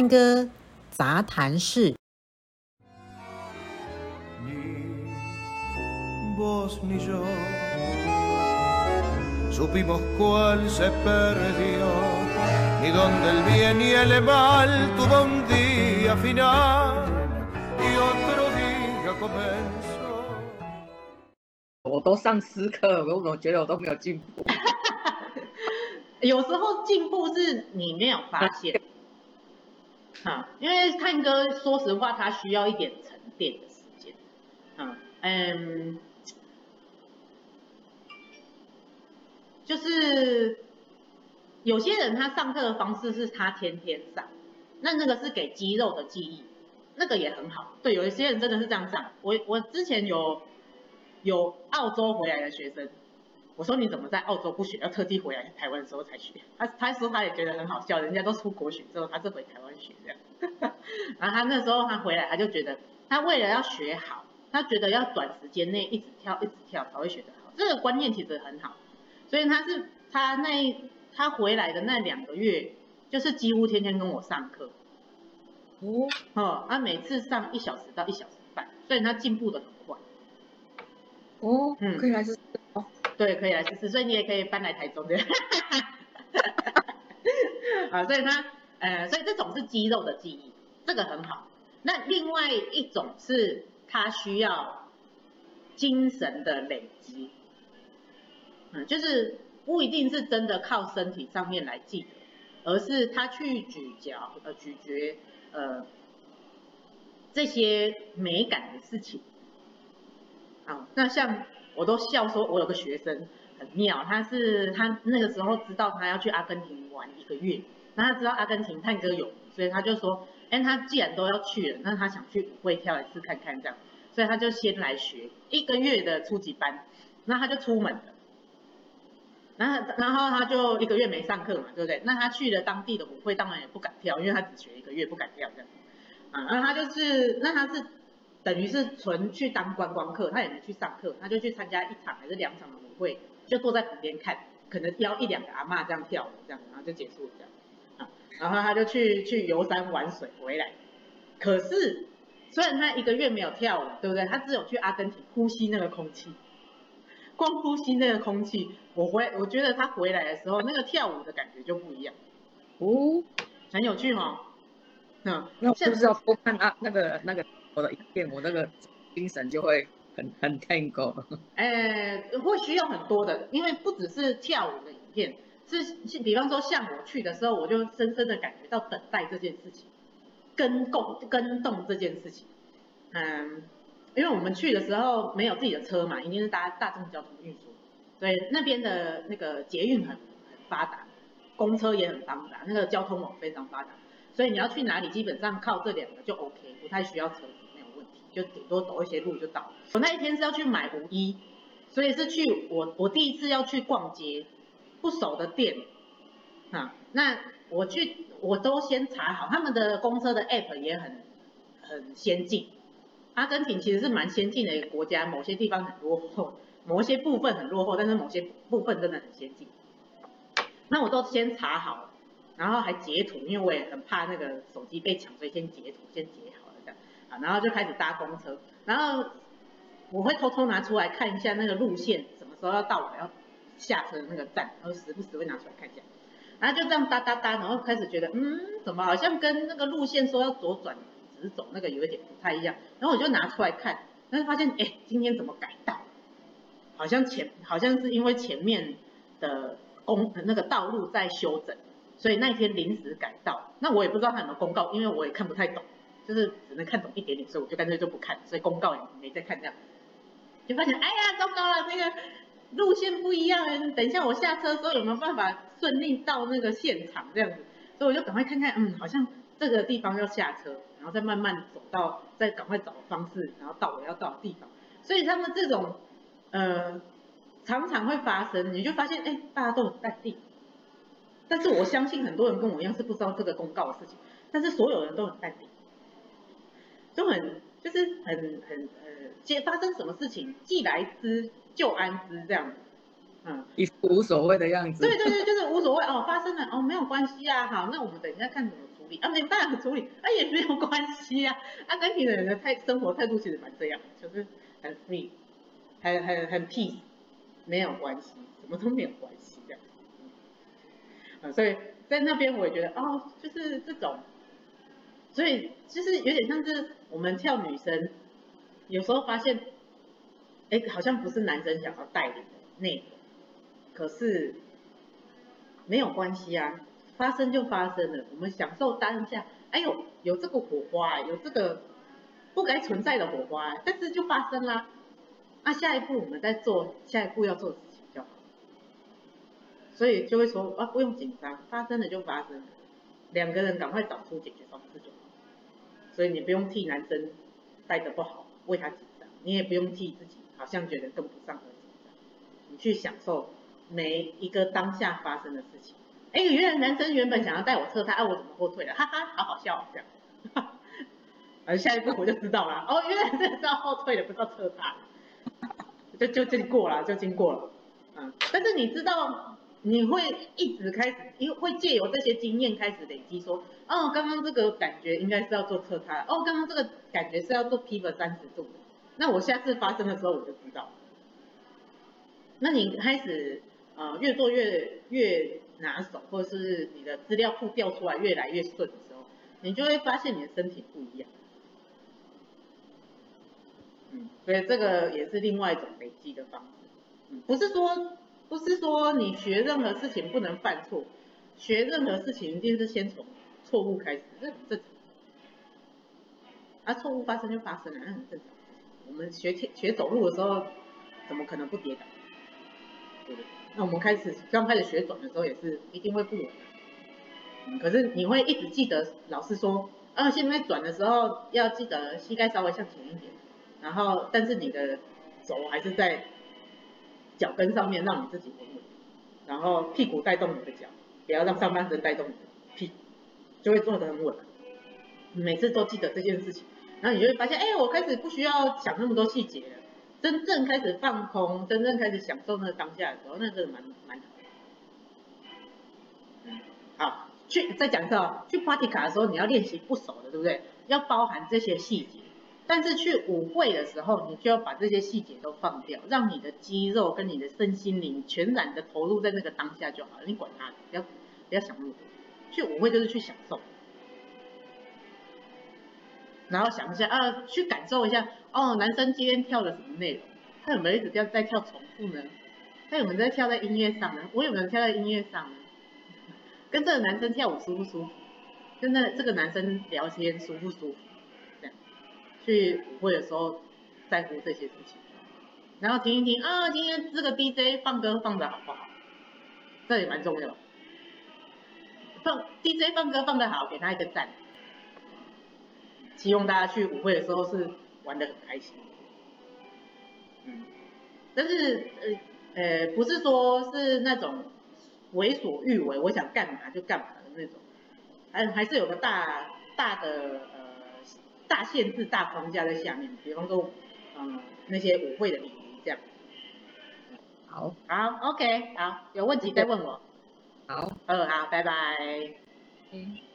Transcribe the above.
探戈杂谈室。我都上私课，我怎么觉得我都没有进步？有时候进步是你没有发现，啊，因为探戈说实话，它需要一点沉淀的时间，啊，嗯，就是有些人他上课的方式是他天天上，那那个是给肌肉的记忆，那个也很好，对，有一些人真的是这样上，我我之前有。有澳洲回来的学生，我说你怎么在澳洲不学，要特地回来台湾的时候才学？他他说他也觉得很好笑，人家都出国学之后，他是回台湾学这样。然后他那时候他回来，他就觉得他为了要学好，他觉得要短时间内一直跳一直跳才会学得好，这个观念其实很好。所以他是他那他回来的那两个月，就是几乎天天跟我上课。哦，哦，他每次上一小时到一小时半，所以他进步的很快。哦，嗯，可以来试。对，可以来试试，所以你也可以搬来台中的。啊，所以他，呃，所以这种是肌肉的记忆，这个很好。那另外一种是他需要精神的累积，嗯，就是不一定是真的靠身体上面来记得，而是他去咀嚼，呃，咀嚼，呃，这些美感的事情。好那像我都笑说，我有个学生很妙，他是他那个时候知道他要去阿根廷玩一个月，那他知道阿根廷探戈有，所以他就说，哎，他既然都要去了，那他想去舞会跳一次看看这样，所以他就先来学一个月的初级班，那他就出门了，然后然后他就一个月没上课嘛，对不对？那他去了当地的舞会，当然也不敢跳，因为他只学一个月，不敢跳这样，啊，那他就是，那他是。等于是纯去当观光客，他也没去上课，他就去参加一场还是两场的舞会，就坐在旁边看，可能挑一两个阿嬷这样跳，这样，然后就结束了这样，啊，然后他就去去游山玩水回来。可是虽然他一个月没有跳舞，对不对？他只有去阿根廷呼吸那个空气，光呼吸那个空气，我回我觉得他回来的时候，那个跳舞的感觉就不一样，哦，很有趣哦。嗯，那我不是要多看啊那个那个。我的影片，我那个精神就会很很 tango。哎，会需要很多的，因为不只是跳舞的影片，是比方说像我去的时候，我就深深的感觉到等待这件事情，跟共跟动这件事情。嗯，因为我们去的时候没有自己的车嘛，一定是搭大众交通运输，所以那边的那个捷运很很发达，公车也很发达，那个交通网非常发达，所以你要去哪里，基本上靠这两个就 OK，不太需要车。没有问题就顶多走一些路就到了。我那一天是要去买舞衣，所以是去我我第一次要去逛街，不熟的店，啊，那我去我都先查好，他们的公车的 app 也很很先进。阿根廷其实是蛮先进的一个国家，某些地方很落后，某些部分很落后，但是某些部分真的很先进。那我都先查好，然后还截图，因为我也很怕那个手机被抢，所以先截图，先截好了这样。啊。然后就开始搭公车，然后我会偷偷拿出来看一下那个路线，什么时候要到我要下车的那个站，然后时不时会拿出来看一下，然后就这样搭搭搭，然后开始觉得，嗯，怎么好像跟那个路线说要左转直走那个有一点不太一样，然后我就拿出来看，但是发现，哎，今天怎么改道？好像前好像是因为前面的公那个道路在修整，所以那一天临时改道，那我也不知道他有没有公告，因为我也看不太懂。就是只能看懂一点点，所以我就干脆就不看，所以公告也没再看这样，就发现哎呀糟糕了，那个路线不一样，等一下我下车的时候有没有办法顺利到那个现场这样子，所以我就赶快看看，嗯，好像这个地方要下车，然后再慢慢走到，再赶快找方式，然后到我要到的地方。所以他们这种呃常常会发生，你就发现哎大家都很淡定，但是我相信很多人跟我一样是不知道这个公告的事情，但是所有人都很淡定。都很就是很很呃，接发生什么事情，既来之就安之这样子，嗯，一副无所谓的样子。对对对，就是无所谓哦，发生了哦，没有关系啊，好，那我们等一下看怎么处理啊，没办法处理，啊也没有关系啊。阿根廷的人的态生活态度其实蛮这样，就是很 free，很很很 peace，没有关系，什么都没有关系这样。所以在那边我也觉得哦，就是这种，所以就是有点像是我们跳女生，有时候发现，哎，好像不是男生想要带领的那个，可是没有关系啊。发生就发生了，我们享受当下。哎呦，有这个火花，有这个不该存在的火花，但是就发生啦。那、下一步我们再做下一步要做的事情就好。所以就会说啊，不用紧张，发生了就发生了，两个人赶快找出解决方式就好。所以你不用替男生带的不好，为他紧张，你也不用替自己好像觉得跟不上而紧张。你去享受每一个当下发生的事情。哎，原来男生原本想要带我侧踏，哎、啊，我怎么后退了？哈哈，好好笑这样。而下一步我就知道了，哦，原来这是要后退的，不是要侧踏。就就经过了，就经过了。嗯，但是你知道，你会一直开始，因为会借由这些经验开始累积，说，哦，刚刚这个感觉应该是要做侧踏，哦，刚刚这个感觉是要做 pivot 三十度。那我下次发生的时候我就知道。那你开始，呃，越做越越。拿手，或者是你的资料库调出来越来越顺的时候，你就会发现你的身体不一样。嗯，所以这个也是另外一种累积的方式。嗯，不是说不是说你学任何事情不能犯错，学任何事情一定是先从错误开始，这很正常。啊，错误发生就发生了，那很正常。我们学学走路的时候，怎么可能不跌倒？对不对？那我们开始刚开始学转的时候也是一定会不稳，嗯，可是你会一直记得老师说，啊，现在转的时候要记得膝盖稍微向前一点，然后但是你的手还是在脚跟上面，让你自己稳稳，然后屁股带动你的脚，不要让上半身带动你的屁股，就会做得很稳。每次都记得这件事情，然后你就会发现，哎，我开始不需要想那么多细节。真正开始放空，真正开始享受那个当下的时候，那真的蛮蛮好。嗯，好，去再讲一次哦，去 party 卡的时候，你要练习不熟的，对不对？要包含这些细节。但是去舞会的时候，你就要把这些细节都放掉，让你的肌肉跟你的身心灵全然的投入在那个当下就好了。你管它，不要不要想那么多。去舞会就是去享受。然后想一下啊，去感受一下哦，男生今天跳的什么内容？他有没有一直在在跳重复呢？他有没有在跳在音乐上呢？我有没有跳在音乐上呢？跟这个男生跳舞舒不舒服？跟那这个男生聊天舒不舒服？去舞会的时候在乎这些事情，然后听一听啊，今天这个 DJ 放歌放的好不好？这也蛮重要。放 DJ 放歌放的好，给他一个赞。希望大家去舞会的时候是玩的很开心，嗯，但是呃呃不是说是那种为所欲为，我想干嘛就干嘛的那种，还还是有个大大的大限制、大框架在下面，比方说嗯、呃、那些舞会的礼仪这样。好，好，OK，好，有问题再问我。好，嗯，好，拜拜。嗯。